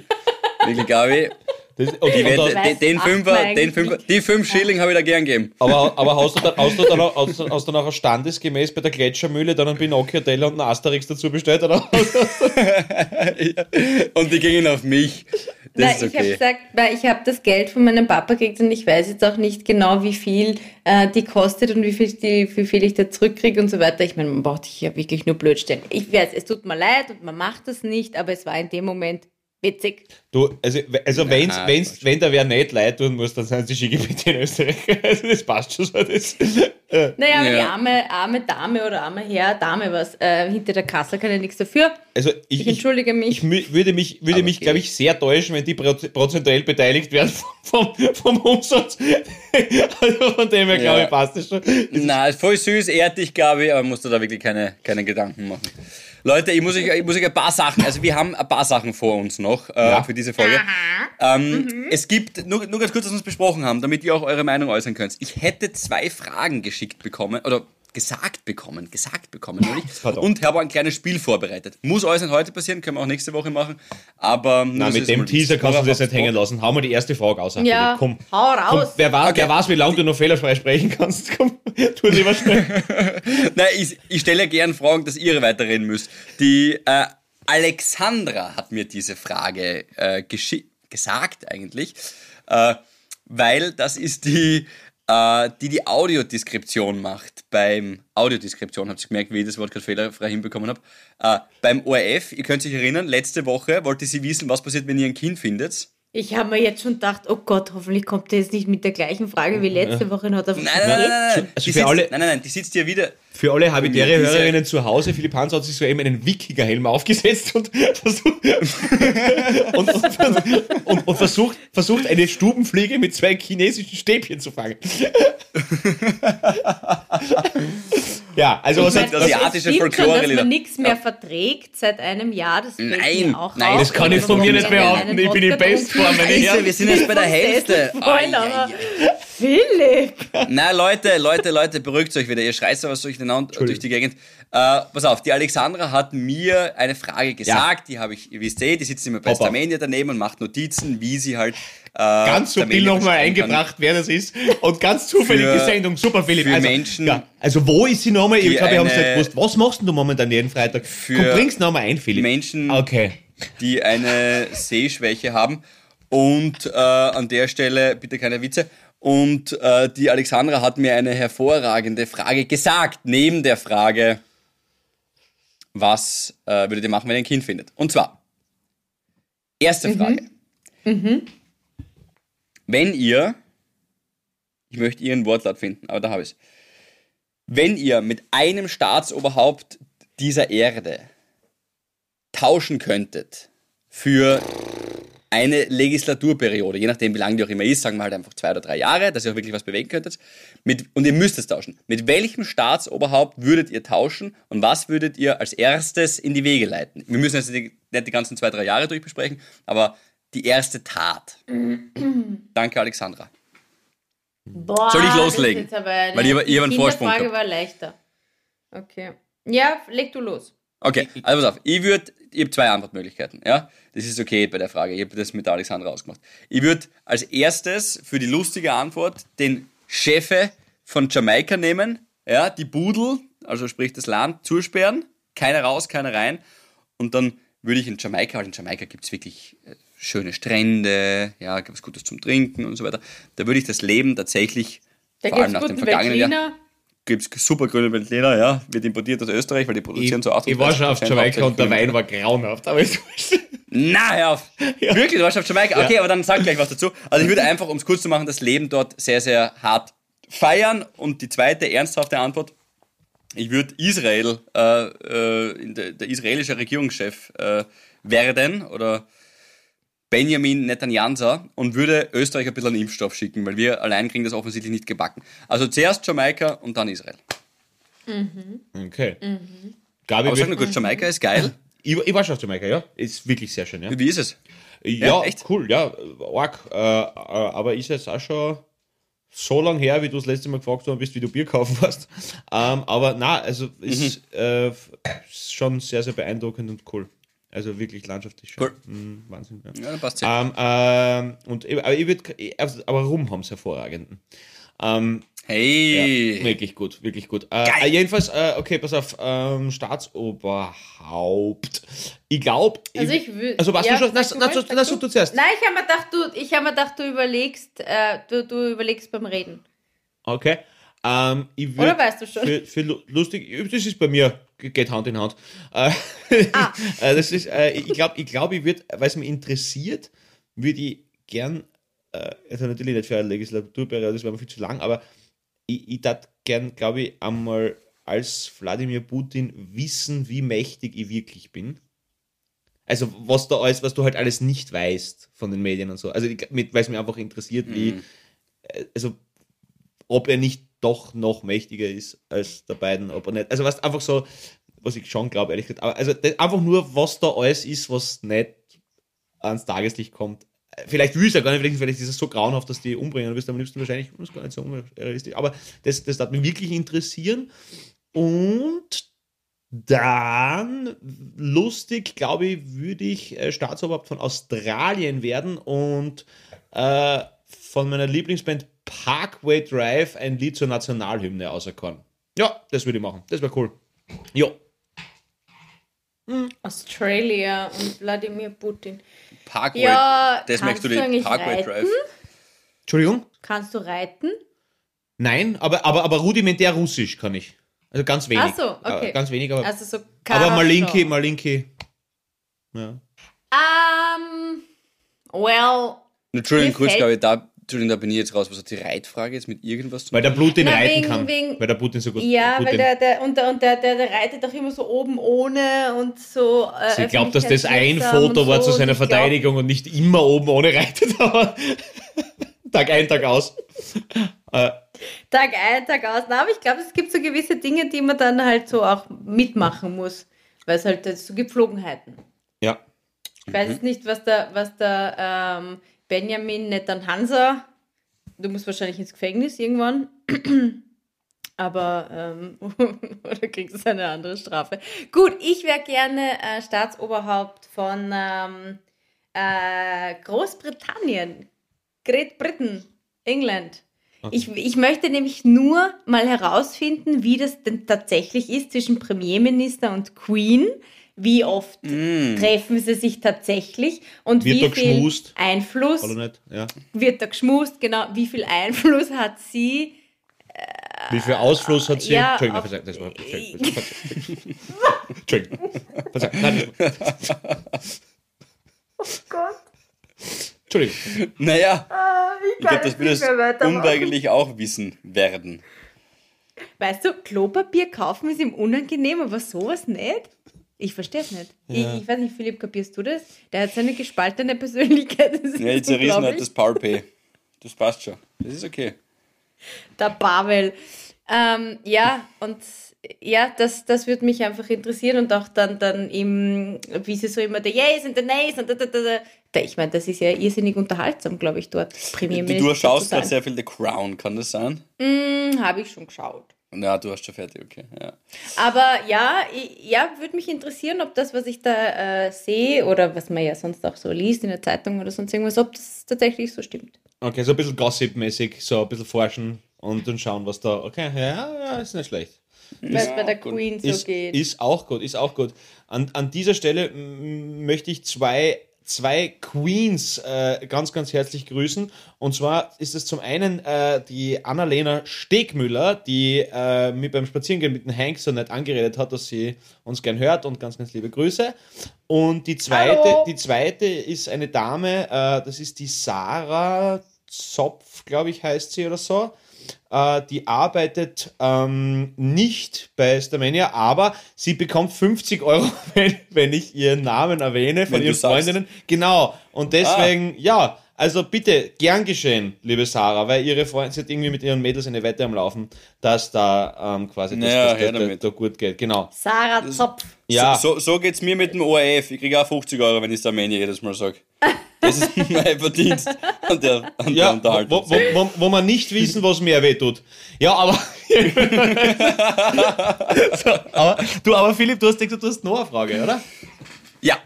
wirklich Gabi. Das, und, Die Wette, den, den Fünfer, den Fünfer, die 5 Schilling habe ich da gern gegeben. aber, aber hast du dann, hast du dann, auch- hast du, hast du nachher standesgemäß bei der Gletschermühle dann einen Pinocchio-Teller und einen Asterix dazu bestellt? Oder? [LAUGHS] Und die gingen auf mich. Nein, ist ich habe okay. gesagt, weil ich habe das Geld von meinem Papa gekriegt und ich weiß jetzt auch nicht genau, wie viel äh, die kostet und wie viel, die, wie viel ich da zurückkriege und so weiter. Ich meine, man braucht sich ja wirklich nur blöd stellen. Ich weiß, es tut mir leid und man macht das nicht, aber es war in dem Moment witzig. Du, also, also wenn's, Nein, wenn's, wenn da wer nicht leid tun muss, dann sind die Skigebiete in Österreich. [LAUGHS] Also das passt schon so. Das, äh, Naja, aber Ja. die arme, arme Dame oder arme Herr, Dame was, äh, hinter der Kasse kann ja nichts dafür. also ich, Ich entschuldige mich. Ich, mü- würde mich, würde Aber mich okay. glaube ich, sehr täuschen, wenn die proz- prozentuell beteiligt werden [LAUGHS] vom, vom Umsatz. [LAUGHS] also von dem her, glaube Ja. ich, passt das schon. Na, ist voll süß, ehrt dich, Gabi, aber musst du da wirklich keine, keine Gedanken machen. Leute, ich muss euch, ich muss euch ein paar Sachen, also wir haben ein paar Sachen vor uns noch äh, Ja. für diese Folge. Ähm, Es gibt, nur, nur ganz kurz, dass wir es besprochen haben, damit ihr auch eure Meinung äußern könnt. Ich hätte zwei Fragen geschickt bekommen, oder gesagt bekommen, gesagt bekommen, [LAUGHS] und habe ein kleines Spiel vorbereitet. Muss alles nicht heute passieren, können wir auch nächste Woche machen, aber... dass mit dem Teaser kannst du das nicht hängen lassen. Hau mal die erste Frage aus. Ja. Komm. hau Komm, raus. wer, weiß, Okay. wer weiß, wie lange du noch fehlerfrei sprechen kannst. Komm, [LAUGHS] tu lieber schnell. [LAUGHS] Nein, ich, ich stelle ja gern Fragen, dass ihr weiterreden müsst. Die äh, Alexandra hat mir diese Frage äh, gesagt eigentlich, äh, weil das ist die, äh, die die Audiodeskription macht. Beim Audiodeskription, habt ihr gemerkt, wie ich das Wort gerade fehlerfrei hinbekommen habe. Äh, beim ORF, ihr könnt euch erinnern, letzte Woche wollte sie wissen, was passiert, wenn ihr ein Kind findet. Ich habe mir jetzt schon gedacht, oh Gott, hoffentlich kommt er jetzt nicht mit der gleichen Frage wie letzte Woche und hat Nein, nein, nein, nein, nein. Die für sitzt, alle- nein, nein, nein, die sitzt ja wieder, Für alle habitäre Hörerinnen zu Hause, Philipp Hans hat sich so eben einen Wikingerhelm aufgesetzt und, [LAUGHS] versucht, und, und, und, und versucht, versucht, eine Stubenfliege mit zwei chinesischen Stäbchen zu fangen. [LAUGHS] ja, also was Ich hat, was, das asiatische stimmt schon, dass man nichts mehr verträgt seit einem Jahr. Das Nein, auch nein, das kann ich von mir nicht behaupten. Ich bin in Bestform, wir sind jetzt bei der Hälfte. Philipp! Na, Leute, Leute, Leute, beruhigt euch wieder. Ihr schreist was durcheinander durch die Gegend. Äh, pass auf, die Alexandra hat mir eine Frage gesagt, die habe ich, wie ihr seht, die sitzt immer bei Hoppa. Starmania daneben und macht Notizen, wie sie halt äh, ganz subtil nochmal eingebracht, wer das ist. Und ganz zufällig Für- die Sendung. Super, Philipp. für also, Menschen, ja, also wo ist sie nochmal? Ich glaube, wir haben es nicht gewusst. Was machst du momentan jeden Freitag? Für Komm, bring's nochmal ein, Philipp. Menschen, Okay. die eine Sehschwäche haben. Und äh, an der Stelle bitte keine Witze. Und äh, die Alexandra hat mir eine hervorragende Frage gesagt, neben der Frage, was äh, würdet ihr machen, wenn ihr ein Kind findet? Und zwar, erste Frage. Wenn ihr, ich möchte ihren Wortlaut finden, aber da habe ich es. Wenn ihr mit einem Staatsoberhaupt dieser Erde tauschen könntet für eine Legislaturperiode, je nachdem wie lang die auch immer ist, sagen wir halt einfach zwei oder drei Jahre, dass ihr auch wirklich was bewegen könntet. Mit, und ihr müsst es tauschen. Mit welchem Staatsoberhaupt würdet ihr tauschen und was würdet ihr als erstes in die Wege leiten? Wir müssen jetzt nicht die ganzen zwei, drei Jahre durchbesprechen, aber die erste Tat. [CLEARS THROAT] Danke, Alexandra. Boah, Soll ich das ist loslegen? jetzt aber eine- Weil ihr- ihr einen Vorsprung gehabt. war leichter. Okay. Ja, leg du los. Okay, also pass auf. Ich würde, ich habe zwei Antwortmöglichkeiten, ja. Das ist okay bei der Frage. Ich habe das mit Alexandra ausgemacht. Ich würde als erstes für die lustige Antwort den Chefe von Jamaika nehmen, ja, die Budel, also sprich das Land, zusperren, keiner raus, keiner rein. Und dann würde ich in Jamaika, weil in Jamaika gibt es wirklich äh, schöne Strände, ja, gibt es Gutes zum Trinken und so weiter. Da würde ich das Leben tatsächlich, Da vor allem nach dem vergangenen Jahr, Veltliner. Gibt es super grüne Veltliner, ja, wird importiert aus Österreich, weil die Ich, produzieren so 38 ich war schon auf Jamaika und der Wein war grauenhaft. Aber wurscht. [LAUGHS] Na, hör auf. Wirklich, du warst auf Jamaika? Okay, aber dann sag gleich was dazu. Also ich würde einfach, um es kurz zu machen, das Leben dort sehr, sehr hart feiern. Und die zweite ernsthafte Antwort, ich würde Israel, äh, äh, der, der israelische Regierungschef äh, werden oder Benjamin Netanyahu und würde Österreich ein bisschen einen Impfstoff schicken, weil wir allein kriegen das offensichtlich nicht gebacken. Also zuerst Jamaika und dann Israel. Okay. Gabi, Aber sag nur kurz, Jamaika ist geil. ich, ich war schon auf Jamaika, ja. Ist wirklich sehr schön, ja. Wie ist es? Ja, echt? cool, ja, arg. Äh, äh, aber ist jetzt auch schon so lang her, wie du das letzte Mal gefragt worden bist, wie du Bier kaufen warst. Ähm, aber na, also ist Mhm. äh, ist schon sehr, sehr beeindruckend und cool. Also wirklich landschaftlich schön. Cool. Mhm, Wahnsinn. Ja. Ja, dann passt sehr. Ähm, ähm, und aber ich würde, also, aber Rum haben es hervorragenden. Ähm, Hey. ja, wirklich gut, wirklich gut. Äh, äh, jedenfalls, äh, okay, pass auf, ähm, Staatsoberhaupt. Ich glaube, Also ich würde. also warst ja, du schon, na, sag na, so du zuerst. Nein, ich habe mir gedacht, du, ich habe mir gedacht, du überlegst, äh, du, du überlegst beim Reden. Okay. Ähm, ich würd Oder weißt du schon? Für, für lu- lustig, das ist bei mir, geht Hand in Hand. Äh, [LAUGHS] Ah. äh, das ist, äh, ich glaube, ich, glaub, ich würde, weil es mich interessiert, würde ich gern, äh, also natürlich nicht für eine Legislaturperiode, das wäre mir viel zu lang, aber ich, ich tat gern, glaube ich, einmal als Wladimir Putin wissen, wie mächtig ich wirklich bin. Also was da alles, was du halt alles nicht weißt von den Medien und so. Also weil es mich einfach interessiert, wie, äh, also ob er nicht doch noch mächtiger ist als der beiden, nicht. Also was einfach so, was ich schon glaube, ehrlich gesagt. Aber also einfach nur, was da alles ist, was nicht ans Tageslicht kommt. Vielleicht will es ja gar nicht, vielleicht, vielleicht ist es so grauenhaft, dass die umbringen. Du wirst am liebsten wahrscheinlich, das ist gar nicht so unrealistisch. Aber das, das hat mich wirklich interessieren. Und dann, lustig, glaube ich, würde ich äh, Staatsoberhaupt von Australien werden und äh, von meiner Lieblingsband Parkway Drive ein Lied zur Nationalhymne auserkoren. Ja, das würde ich machen. Das wäre cool. Ja. Australia und Wladimir Putin. Parkway. Ja, das kannst merkst du eigentlich Parkway reiten? Drive. Entschuldigung? Kannst du reiten? Nein, aber, aber, aber rudimentär russisch kann ich. Also ganz wenig. Ach so, okay. Ganz wenig, aber, Also so aber Malinki. Malinki. Ja. Um, well, Entschuldigung, kurz, glaube ich, da Entschuldigung, da bin ich jetzt raus. Was hat die Reitfrage jetzt mit irgendwas zu Weil der Putin Na, reiten wegen- kann. wegen- weil der Putin so gut Ja, Putin. weil der, der, und, der, und der, der, der reitet doch immer so oben ohne und so. Äh, ich glaube, dass das ein Foto und war so. zu Und seiner ich glaub, Verteidigung und nicht immer oben ohne reitet, [LAUGHS] aber Tag ein, Tag aus. Äh, Tag ein, Tag aus. Na, aber ich glaube, es gibt so gewisse Dinge, die man dann halt so auch mitmachen muss. Weil es halt so Gepflogenheiten. ja. Ich weiß Mhm. jetzt nicht, was der, was der ähm, Benjamin Netanhansa, du musst wahrscheinlich ins Gefängnis irgendwann, [CLEARS THROAT] aber ähm, [LAUGHS] oder kriegst du eine andere Strafe. Gut, ich wäre gerne äh, Staatsoberhaupt von ähm, äh, Großbritannien, Great Britain, England. Ich, ich möchte nämlich nur mal herausfinden, wie das denn tatsächlich ist zwischen Premierminister und Queen. Wie oft treffen sie sich tatsächlich und Wird wie viel geschmust? Einfluss Oder nicht? Ja. wird da geschmust, genau, wie viel Einfluss hat sie? Wie viel Ausfluss hat sie? Ja, Entschuldigung, auf- Verzeihung, das war. Entschuldigung. [LAUGHS] Entschuldigung. Verzeihung. Nein, das- Oh Gott. Entschuldigung. Naja, Ah, ich glaube, das wird es unweigerlich auch wissen werden. Weißt du, Klopapier kaufen ist ihm unangenehm, aber sowas nicht? Ich verstehe es nicht. Ich, ich weiß nicht, Philipp, kapierst du das? Der hat seine gespaltene Persönlichkeit. Das Ja, die zerrissen hat das Power Pay. Das passt schon. Das ist okay. Der Pavel. Ähm, ja, und ja, das, das würde mich einfach interessieren und auch dann, dann im, wie sie so immer der Yes und der Nays und da, da, da, da. Ich meine, das ist ja irrsinnig unterhaltsam, glaube ich, dort Du, Premierminister du schaust gerade sehr viel The Crown, kann das sein? Hm, Habe ich schon geschaut. Ja, du hast schon fertig, okay. Ja. Aber ja, ich, ja, würde mich interessieren, ob das, was ich da äh, sehe oder was man ja sonst auch so liest in der Zeitung oder sonst irgendwas, ob das tatsächlich so stimmt. Okay, so ein bisschen Gossip-mäßig, so ein bisschen forschen und dann schauen, was da. Okay, ja, ja, ist nicht schlecht. Weil es bei der gut. Queen so ist, geht. ist auch gut, ist auch gut. An, an dieser Stelle möchte ich zwei, zwei Queens äh, ganz, ganz herzlich grüßen. Und zwar ist es zum einen äh, die Annalena Stegmüller, die äh, mir beim Spazierengehen mit dem Hank so nett angeredet hat, dass sie uns gern hört und ganz, ganz liebe Grüße. Und die zweite, Hallo. die zweite ist eine Dame, äh, das ist die Sarah Zopf, glaube ich, heißt sie oder so. Äh, die arbeitet ähm, nicht bei Starmania, aber sie bekommt 50 Euro, [LAUGHS] wenn, wenn ich ihren Namen erwähne von Wenn ihren sagst. Freundinnen. Genau. Und deswegen, ja, also bitte, gern geschehen, liebe Sarah, weil ihre Freundin, sie hat irgendwie mit ihren Mädels eine Wette am Laufen, dass da ähm, quasi das, Naja, das, das, da gut geht. Genau. Sarah Zopf. Ja. So, so, so geht's mir mit dem ORF. Ich kriege auch 50 Euro, wenn ich Starmania jedes Mal sage. [LAUGHS] Das ist [LAUGHS] mein Verdienst an der, an der Ja, Unterhaltung. wo, wo, wo, wo man nicht wissen, was mehr weh tut. Ja, aber. [LAUGHS] so, aber du, aber Philipp, du hast gesagt, du hast noch eine Frage, oder? Ja.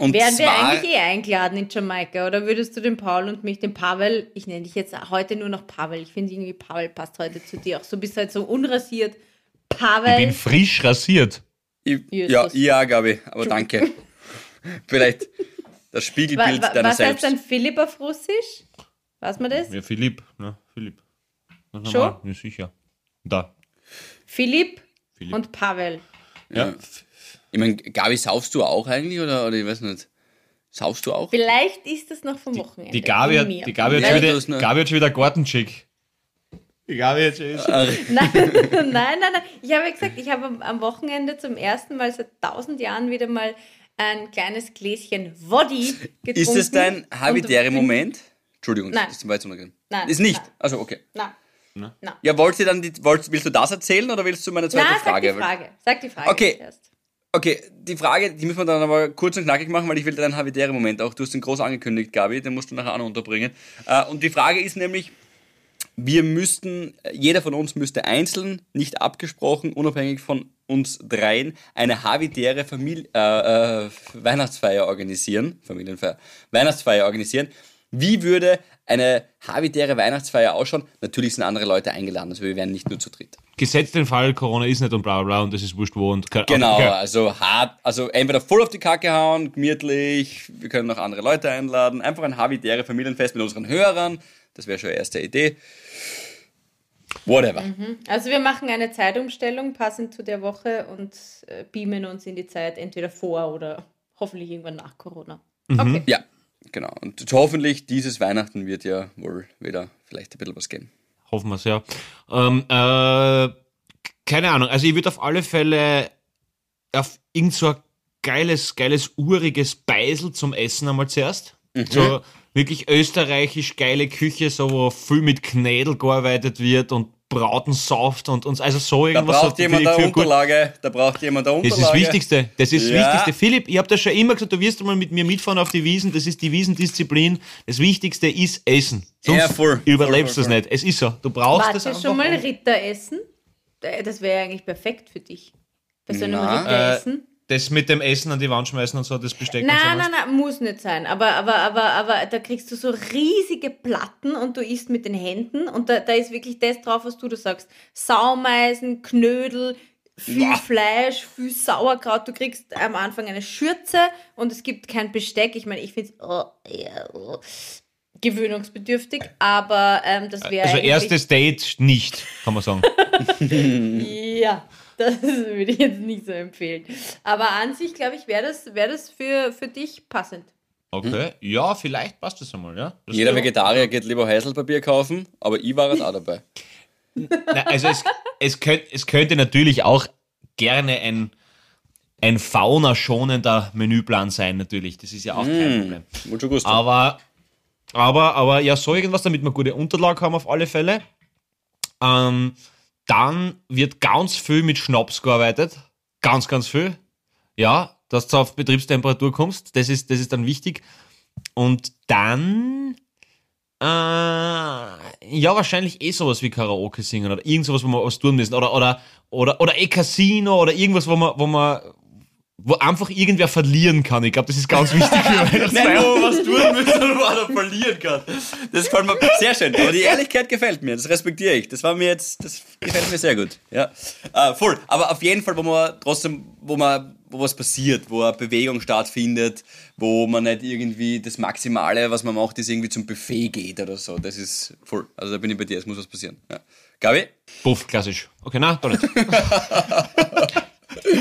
Und Wären wir zwar, eigentlich eh eingeladen in Jamaika oder würdest du den Paul und mich, den Pavel, ich nenne dich jetzt heute nur noch Pavel, ich finde irgendwie Pavel passt heute zu dir auch so, bist halt so unrasiert. Pavel, frisch rasiert. ich, ja, ja, Gabi, aber danke. Vielleicht das wa, Spiegelbild wa, deiner was heißt selbst. dann Philipp auf Russisch? Weiß man das? Ja, Philipp, ne? Philipp. Das Schon? Ja, sicher. Da. Philipp, Philipp. und Pavel. Ja. Ich meine, Gabi, saufst du auch eigentlich? Oder, oder ich weiß nicht. Saufst du auch? Vielleicht ist das noch vom Wochenende. Die Gabi, hat, die Gabi, hat Ja, schon wieder, Gabi hat schon wieder Gartenchick. Die Gabi hat schon [LAUGHS] Nein, nein, nein, nein. Ich habe ja gesagt, ich habe am- am Wochenende zum ersten Mal seit tausend Jahren wieder mal ein kleines Gläschen Woddy getrunken. Ist es dein habitäre Moment? Entschuldigung, Nein. das ist zum Weizen untergehen. Nein, Ist nicht. nein. Also okay. Nein. Ja, wollt ihr dann die, wollt, willst du das erzählen oder willst du meine zweite Nein, sag Frage? die Frage. Sag die Frage Okay. erst. Okay, die Frage, die müssen wir dann aber kurz und knackig machen, weil ich will deinen habitäre Moment auch. Du hast den groß angekündigt, Gabi, den musst du nachher auch noch unterbringen. Äh, und die Frage ist nämlich, wir müssten, jeder von uns müsste einzeln, nicht abgesprochen, unabhängig von uns dreien, eine habitäre Familie, äh, äh, Weihnachtsfeier organisieren, Familienfeier, Weihnachtsfeier organisieren. Wie würde eine habitäre Weihnachtsfeier ausschauen? Natürlich sind andere Leute eingeladen, also wir wären nicht nur zu dritt. Gesetzt den Fall, Corona ist nicht und bla bla und das ist wurscht wo und Genau, Okay. also hart, also entweder voll auf die Kacke hauen, gemütlich, wir können noch andere Leute einladen, einfach ein habitäre Familienfest mit unseren Hörern, das wäre schon eine erste Idee. Whatever. Also wir machen eine Zeitumstellung passend zu der Woche und äh, beamen uns in die Zeit entweder vor oder hoffentlich irgendwann nach Corona. Mhm. Okay. Ja, Genau. Und hoffentlich dieses Weihnachten wird ja wohl wieder vielleicht ein bisschen was gehen. Hoffen wir es, ja. Ähm, äh, keine Ahnung, also ich würde auf alle Fälle auf irgend so ein geiles, geiles, uriges Beisel zum Essen einmal zuerst. So wirklich österreichisch geile Küche, so wo viel mit Knädel gearbeitet wird und Brautensaft und, und also so Da irgendwas. braucht so jemand eine für gut- Unterlage. Da braucht jemand eine Das Unterlage. ist das Wichtigste. Das ist das Ja. Wichtigste. Philipp, ich habe das schon immer gesagt, du wirst mal mit mir mitfahren auf die Wiesen. Das ist die Wiesendisziplin. Das Wichtigste ist Essen. Sonst Ja, voll. überlebst du es nicht. Es ist so. Du brauchst Wart das einfach. schon mal Ritter essen? Äh, Das wäre eigentlich perfekt für dich. Bei so einem Na, Ritter äh, essen. Das mit dem Essen an die Wand schmeißen und so, das Besteck und Nein, sowas. nein, nein, muss nicht sein. Aber, aber, aber, aber da kriegst du so riesige Platten und du isst mit den Händen und da, da ist wirklich das drauf, was du da sagst. Saumeisen, Knödel, viel Wow. Fleisch, viel Sauerkraut. Du kriegst am Anfang eine Schürze und es gibt kein Besteck. Ich meine, ich finde es oh, eher, oh, gewöhnungsbedürftig, aber ähm, das wäre Also erstes Date nicht, kann man sagen. [LAUGHS] Ja, das würde ich jetzt nicht so empfehlen. Aber an sich, glaube ich, wäre das, wär das für, für dich passend. Okay, ja, vielleicht passt das einmal, ja. Das Jeder. Vegetarier geht lieber Heißelpapier kaufen, aber ich war jetzt auch dabei. Nein, also es, es, könnt, es könnte natürlich auch gerne ein, ein faunaschonender Menüplan sein, natürlich. Das ist ja auch kein Problem. Mucho gusto. Aber, aber, aber ja, so irgendwas, damit wir gute Unterlagen haben auf alle Fälle. Ähm, dann wird ganz viel mit Schnaps gearbeitet. Ganz, ganz viel. Ja, dass du auf Betriebstemperatur kommst. Das ist, das ist dann wichtig. Und dann, äh, ja, wahrscheinlich eh sowas wie Karaoke singen oder irgend sowas, wo wir was tun müssen. Oder, oder, oder, oder eh Casino oder irgendwas, wo man, wo man, wo einfach irgendwer verlieren kann. Ich glaube, das ist ganz wichtig für [LAUGHS] Nein, Weihnachtsfeier. wo was tun müssen, wo er verlieren kann. Das gefällt mir sehr schön. Aber die Ehrlichkeit gefällt mir. Das respektiere ich. Das war mir jetzt, das gefällt mir sehr gut. Ja, äh, voll. Aber auf jeden Fall, wo man trotzdem, wo man, wo was passiert, wo eine Bewegung stattfindet, wo man nicht irgendwie das Maximale, was man macht, ist irgendwie zum Buffet geht oder so. Das ist voll. Also da bin ich bei dir. Es muss was passieren. Ja. Gabi? Puff, klassisch. Okay, na, da [LAUGHS] nicht.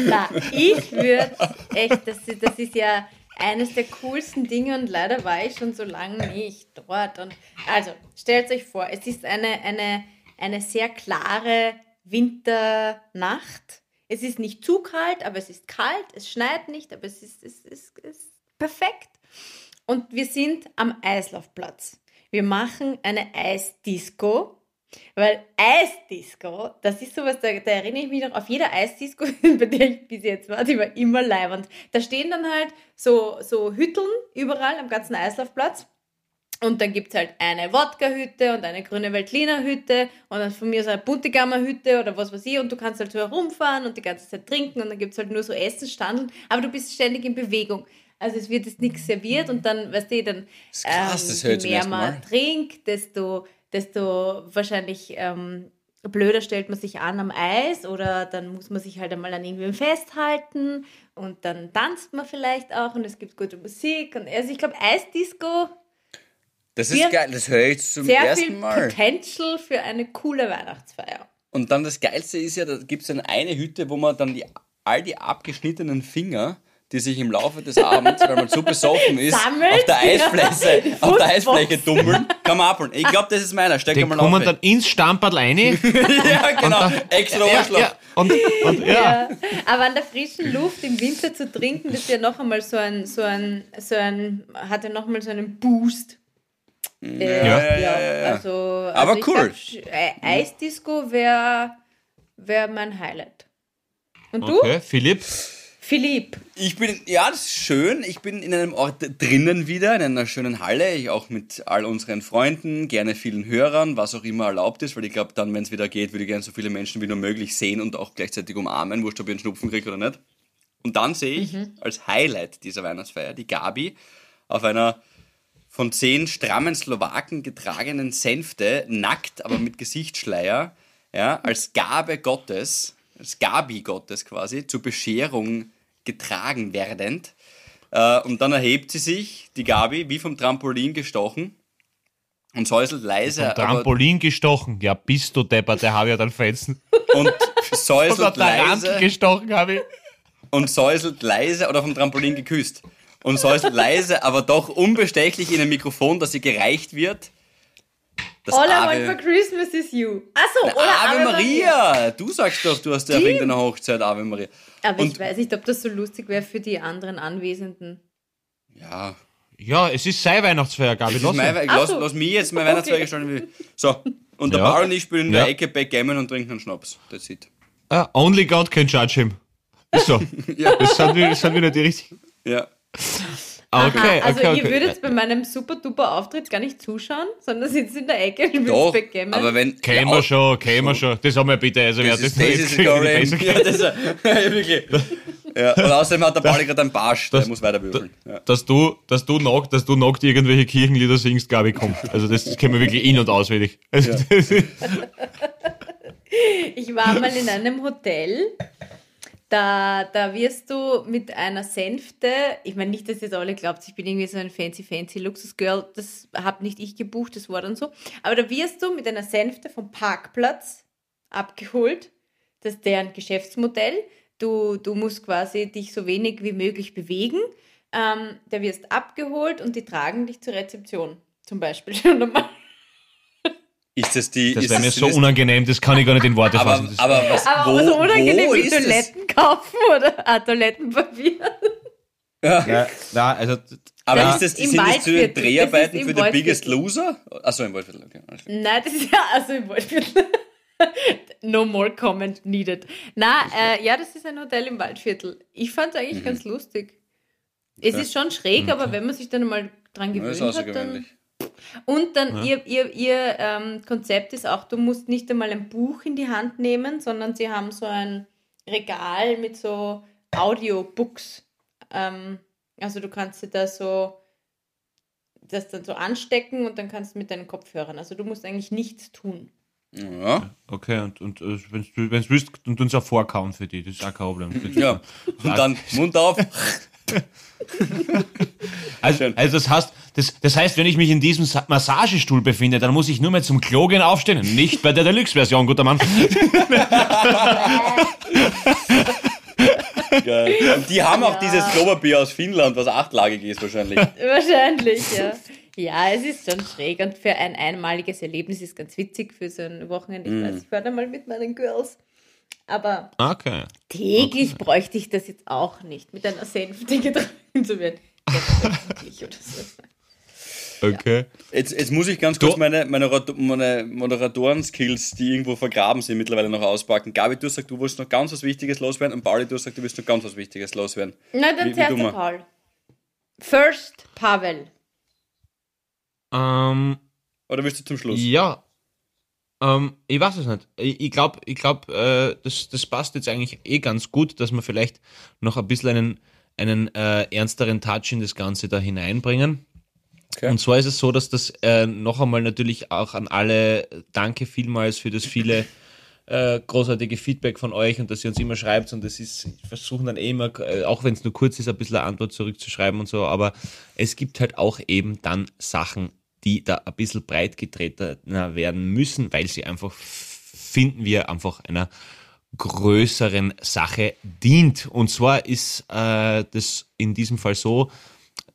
Na, ich würde echt, das, ist- das ist ja eines der coolsten Dinge und leider war ich schon so lange nicht dort. Und also, stellt euch vor, es ist eine, eine, eine sehr klare Winternacht. Es ist nicht zu kalt, aber es ist kalt, es schneit nicht, aber es ist, es ist, es ist perfekt. Und wir sind am Eislaufplatz. Wir machen eine Eisdisco. Weil Eisdisco, das ist sowas, da, da erinnere ich mich noch auf jeder Eisdisco, [LAUGHS] bei der ich bis jetzt war, die war immer leibend. Da stehen dann halt so, so Hütteln überall am ganzen Eislaufplatz. Und dann gibt es halt eine Wodka-Hütte und eine grüne Veltliner-Hütte und dann von mir so eine Buntigammer-Hütte oder was weiß ich und du kannst halt so herumfahren und die ganze Zeit trinken und dann gibt es halt nur so Essensstandeln, aber du bist ständig in Bewegung. Also es wird jetzt nichts serviert und dann, weißt du, dann krass, ähm, je mehr man trinkt, desto, desto wahrscheinlich ähm, blöder stellt man sich an am Eis oder dann muss man sich halt einmal an irgendwem festhalten und dann tanzt man vielleicht auch und es gibt gute Musik und also ich glaube Eisdisco Das ist geil. Das höre ich zum sehr ersten viel Mal. Potential für eine coole Weihnachtsfeier. Und dann das Geilste ist ja, da gibt es dann eine Hütte, wo man dann die, all die abgeschnittenen Finger, die sich im Laufe des Abends, weil man so besoffen ist, Sammelt? auf der Eisfläche, auf der. Eisfläche dummeln, kann man abholen. Ich glaube, das ist meiner. Steck Die mal kommen dann ins Stamperl rein. [LAUGHS] ja, genau. Extra ja, Ohrschlag. ja, und, und, ja. [LAUGHS] Ja. Aber an der frischen Luft im Winter zu trinken, das ist ja noch einmal so ein, so ein, so ein, hat ja noch mal so einen Boost. Äh, Ja. Ja, ja, ja, ja. Also, Aber also ich cool. glaub, Eisdisco wäre wär mein Highlight. Und du? Okay, Philipp. Philipp. Ich bin, ja, das ist schön. Ich bin in einem Ort drinnen wieder, in einer schönen Halle. Ich auch mit all unseren Freunden, gerne vielen Hörern, was auch immer erlaubt ist, weil ich glaube, dann, wenn es wieder geht, würde ich gerne so viele Menschen wie nur möglich sehen und auch gleichzeitig umarmen, wurscht, ob ich einen Schnupfen kriege oder nicht. Und dann sehe ich als Highlight dieser Weihnachtsfeier die Gabi auf einer von zehn strammen Slowaken getragenen Sänfte, nackt, aber mit Gesichtsschleier, ja, als Gabe Gottes, als Gabi Gottes quasi, zur Bescherung getragen werdend. Äh, und dann erhebt sie sich, die Gabi, wie vom Trampolin gestochen und säuselt leise, aber, Trampolin gestochen. Ja, bist du deppert, der habe ja dann Fetzen. und säuselt leise gestochen habe ich. und säuselt leise oder vom Trampolin geküsst. und sollst leise, aber doch unbestechlich in ein Mikrofon, das dir gereicht wird. Das All I want Ave, for Christmas is you. Achso, oder Ave Maria. Du sagst doch, du hast ja wegen deiner Hochzeit Ave Maria. Aber Und- ich weiß nicht, ob das so lustig wäre für die anderen Anwesenden. Ja, Ja, es ist sein Weihnachtsfeier, Gabi. das ist Lass mein, lass, so. lass mich jetzt mein Weihnachtsfeier [LAUGHS] gestalten. So, und der Ja. Paul und ich spielen in der Ja. Ecke Backgammon und trinken einen Schnaps. That's it. Ah, only God can judge him. Ist so. [LAUGHS] Ja. Das sind, wieder- das sind wieder die richtigen. Ja. Ah, Okay, Aha, also okay, ihr okay. würdet bei meinem super duper Auftritt gar nicht zuschauen, sondern sitzt in der Ecke und Doch, Backgammon. aber wenn... Ja, wir schon, kennen wir schon. Das haben wir bitte. Also, wer Das ist Basic Scoring. Ja, das ist, [LAUGHS] ja, wirklich. Ja, und außerdem hat der Pauli gerade einen Barsch, der Das- muss weiter würfeln. Ja. Dass du, dass du nackt, dass du nackt irgendwelche Kirchenlieder singst, Gabi, kommt. Also das kennen wir wirklich in- und auswendig. Also, Ja. das [LAUGHS] ist- Ich war mal in einem Hotel, da, da wirst du mit einer Sänfte, ich meine nicht, dass jetzt alle glaubt, ich bin irgendwie so ein fancy, fancy Luxusgirl, das habe nicht ich gebucht, das war dann so, aber da wirst du mit einer Sänfte vom Parkplatz abgeholt, das ist deren Geschäftsmodell, du, du musst quasi dich so wenig wie möglich bewegen, ähm, da wirst abgeholt und die tragen dich zur Rezeption, zum Beispiel [LAUGHS] schon einmal. Ist das die... das ist wäre mir so unangenehm, das kann ich gar nicht in Worte aber, fassen. Das- aber was, Aber wo, so unangenehm wo wie ist das? Toiletten kaufen oder ah, Toilettenpapier. ja, na, also, Aber Ja. ist das, sind das zu. Dreharbeiten für The Biggest. Loser? Achso, im Waldviertel, okay. Nein, das ist ja, also im Waldviertel. [LAUGHS] no more comment needed. Na, äh, ja, das ist ein Hotel im Waldviertel. Ich fand es Mhm. eigentlich ganz lustig. Es ist schon schräg, aber wenn man sich dann mal dran Ja, ist gewöhnt hat, dann. Und dann ihr, ihr, ihr ähm, Konzept ist auch, du musst nicht einmal ein Buch in die Hand nehmen, sondern sie haben so ein Regal mit so Audiobooks. Ähm, also du kannst dir da so das dann so anstecken und dann kannst du mit deinen Kopfhörern. Also du musst eigentlich nichts tun. Ja. okay, und, und äh, wenn du wenn's willst, und uns auch vorkauen für die, das ist auch kein Problem. ja. [LAUGHS] Und dann Mund auf. [LAUGHS] Also, also das, heißt, das, das heißt, wenn ich mich in diesem Sa- Massagestuhl befinde, dann muss ich nur mehr zum Klo gehen aufstehen. Nicht bei der Deluxe-Version, guter Mann. [LAUGHS] Geil. Und die haben auch dieses Klopapier aus Finnland, was achtlagig ist wahrscheinlich. Wahrscheinlich, ja. Ja, es ist schon schräg und für ein einmaliges Erlebnis ist ganz witzig für so ein Wochenende. Ich weiß, ich war da mal mit meinen Girls. Aber Okay. täglich bräuchte ich das jetzt auch nicht, mit einer Sänfte getrunken [LAUGHS] zu werden. So. Okay. Jetzt, jetzt muss ich ganz kurz meine, meine, meine Moderatoren-Skills, die irgendwo vergraben sind, mittlerweile noch auspacken. Gabi, du hast gesagt, du willst noch ganz was Wichtiges loswerden und Pauli, du hast gesagt, du willst noch ganz was Wichtiges loswerden. Na, dann zuerst Paul. First Pavel. Ähm, Oder willst du zum Schluss? ja. Ähm, ich weiß es nicht. Ich, ich glaube, ich glaub, äh, das, das passt jetzt eigentlich eh ganz gut, dass wir vielleicht noch ein bisschen einen, einen äh, ernsteren Touch in das Ganze da hineinbringen. Okay. Und zwar ist es so, dass das äh, noch einmal natürlich auch an alle Danke vielmals für das viele äh, großartige Feedback von euch und dass ihr uns immer schreibt und das ist, ich versuche dann eh immer, äh, auch wenn es nur kurz ist, ein bisschen eine Antwort zurückzuschreiben und so, aber es gibt halt auch eben dann Sachen, die da ein bisschen breit getretener werden müssen, weil sie einfach, finden wir, einfach einer größeren Sache dient. Und zwar ist äh, das in diesem Fall so,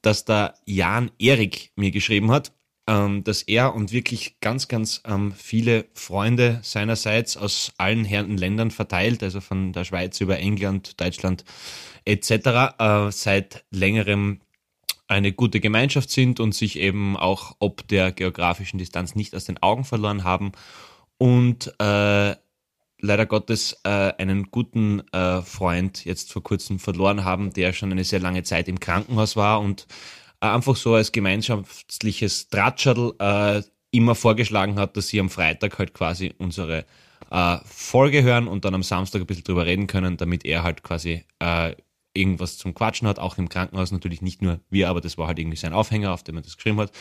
dass der Jan Erik mir geschrieben hat, ähm, dass er und wirklich ganz, ganz ähm, viele Freunde seinerseits aus allen Herren Ländern verteilt, also von der Schweiz über England, Deutschland etc., äh, seit längerem eine gute Gemeinschaft sind und sich eben auch ob der geografischen Distanz nicht aus den Augen verloren haben und äh, leider Gottes äh, einen guten äh, Freund jetzt vor kurzem verloren haben, der schon eine sehr lange Zeit im Krankenhaus war und äh, einfach so als gemeinschaftliches Drahtschadel äh, immer vorgeschlagen hat, dass sie am Freitag halt quasi unsere äh, Folge hören und dann am Samstag ein bisschen drüber reden können, damit er halt quasi irgendwas zum Quatschen hat, auch im Krankenhaus natürlich nicht nur wir, aber das war halt irgendwie sein Aufhänger, auf dem er das geschrieben hat.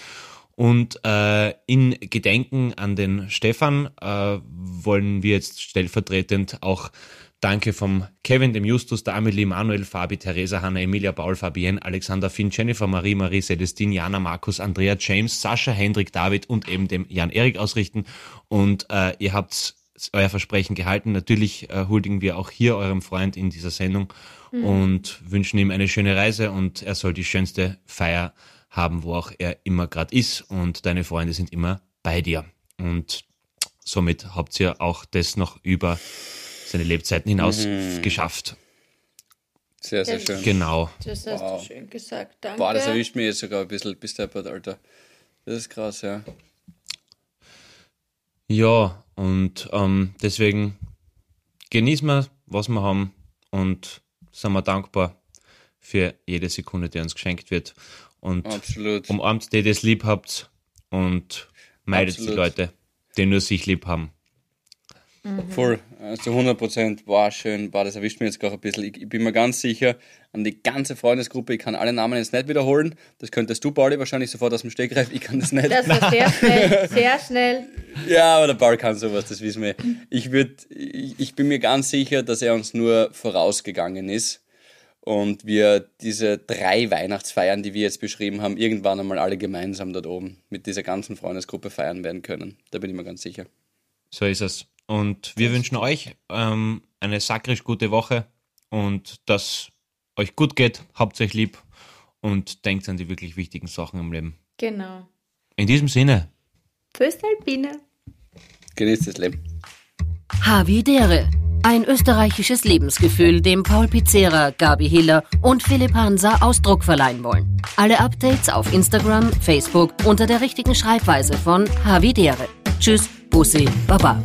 Und äh, in Gedenken an den Stefan äh, wollen wir jetzt stellvertretend auch Danke vom Kevin, dem Justus, der Amelie, Manuel, Fabi, Theresa, Hanna, Emilia, Paul, Fabienne, Alexander, Finn, Jennifer, Marie, Marie, Celestine, Jana, Markus, Andrea, James, Sascha, Hendrik, David und eben dem Jan Erik ausrichten. Und äh, ihr habt euer Versprechen gehalten. Natürlich äh, huldigen wir auch hier eurem Freund in dieser Sendung und wünschen ihm eine schöne Reise und er soll die schönste Feier haben, wo auch er immer gerade ist und deine Freunde sind immer bei dir. Und somit habt ihr auch das noch über seine Lebzeiten hinaus geschafft. Sehr, sehr schön. Genau. Das hast Wow. du schön gesagt. Danke. Boah, das erwischt mich jetzt sogar ein bisschen. Bist du Alter. Das ist krass, ja. Ja, und ähm, deswegen genießen wir, was wir haben und sind wir dankbar für jede Sekunde, die uns geschenkt wird. Und Absolut. umarmt die, die es lieb habt und meidet die Absolut. Leute, die nur sich lieb haben. Voll, also 100 Prozent. Boah, schön. Boah, das erwischt mich jetzt gerade ein bisschen. Ich, ich bin mir ganz sicher, an die ganze Freundesgruppe, ich kann alle Namen jetzt nicht wiederholen. Das könntest du, Pauli, wahrscheinlich sofort aus dem Stegreif. Ich kann das nicht. Das war sehr schnell, sehr schnell. [LAUGHS] Ja, aber der Paul kann sowas, das wissen wir. Ich, würd, ich, ich bin mir ganz sicher, dass er uns nur vorausgegangen ist und wir diese drei Weihnachtsfeiern, die wir jetzt beschrieben haben, irgendwann einmal alle gemeinsam dort oben mit dieser ganzen Freundesgruppe feiern werden können. Da bin ich mir ganz sicher. So ist es. Und wir wünschen euch ähm, eine sakrisch gute Woche und dass euch gut geht, habt euch lieb und denkt an die wirklich wichtigen Sachen im Leben. Genau. In diesem Sinne, Föstalpine. Genießt das Leben. Havidere. Ein österreichisches Lebensgefühl, dem Paul Pizzera, Gabi Hiller und Philipp Hansa Ausdruck verleihen wollen. Alle Updates auf Instagram, Facebook unter der richtigen Schreibweise von Havidere. Tschüss, Bussi, Baba.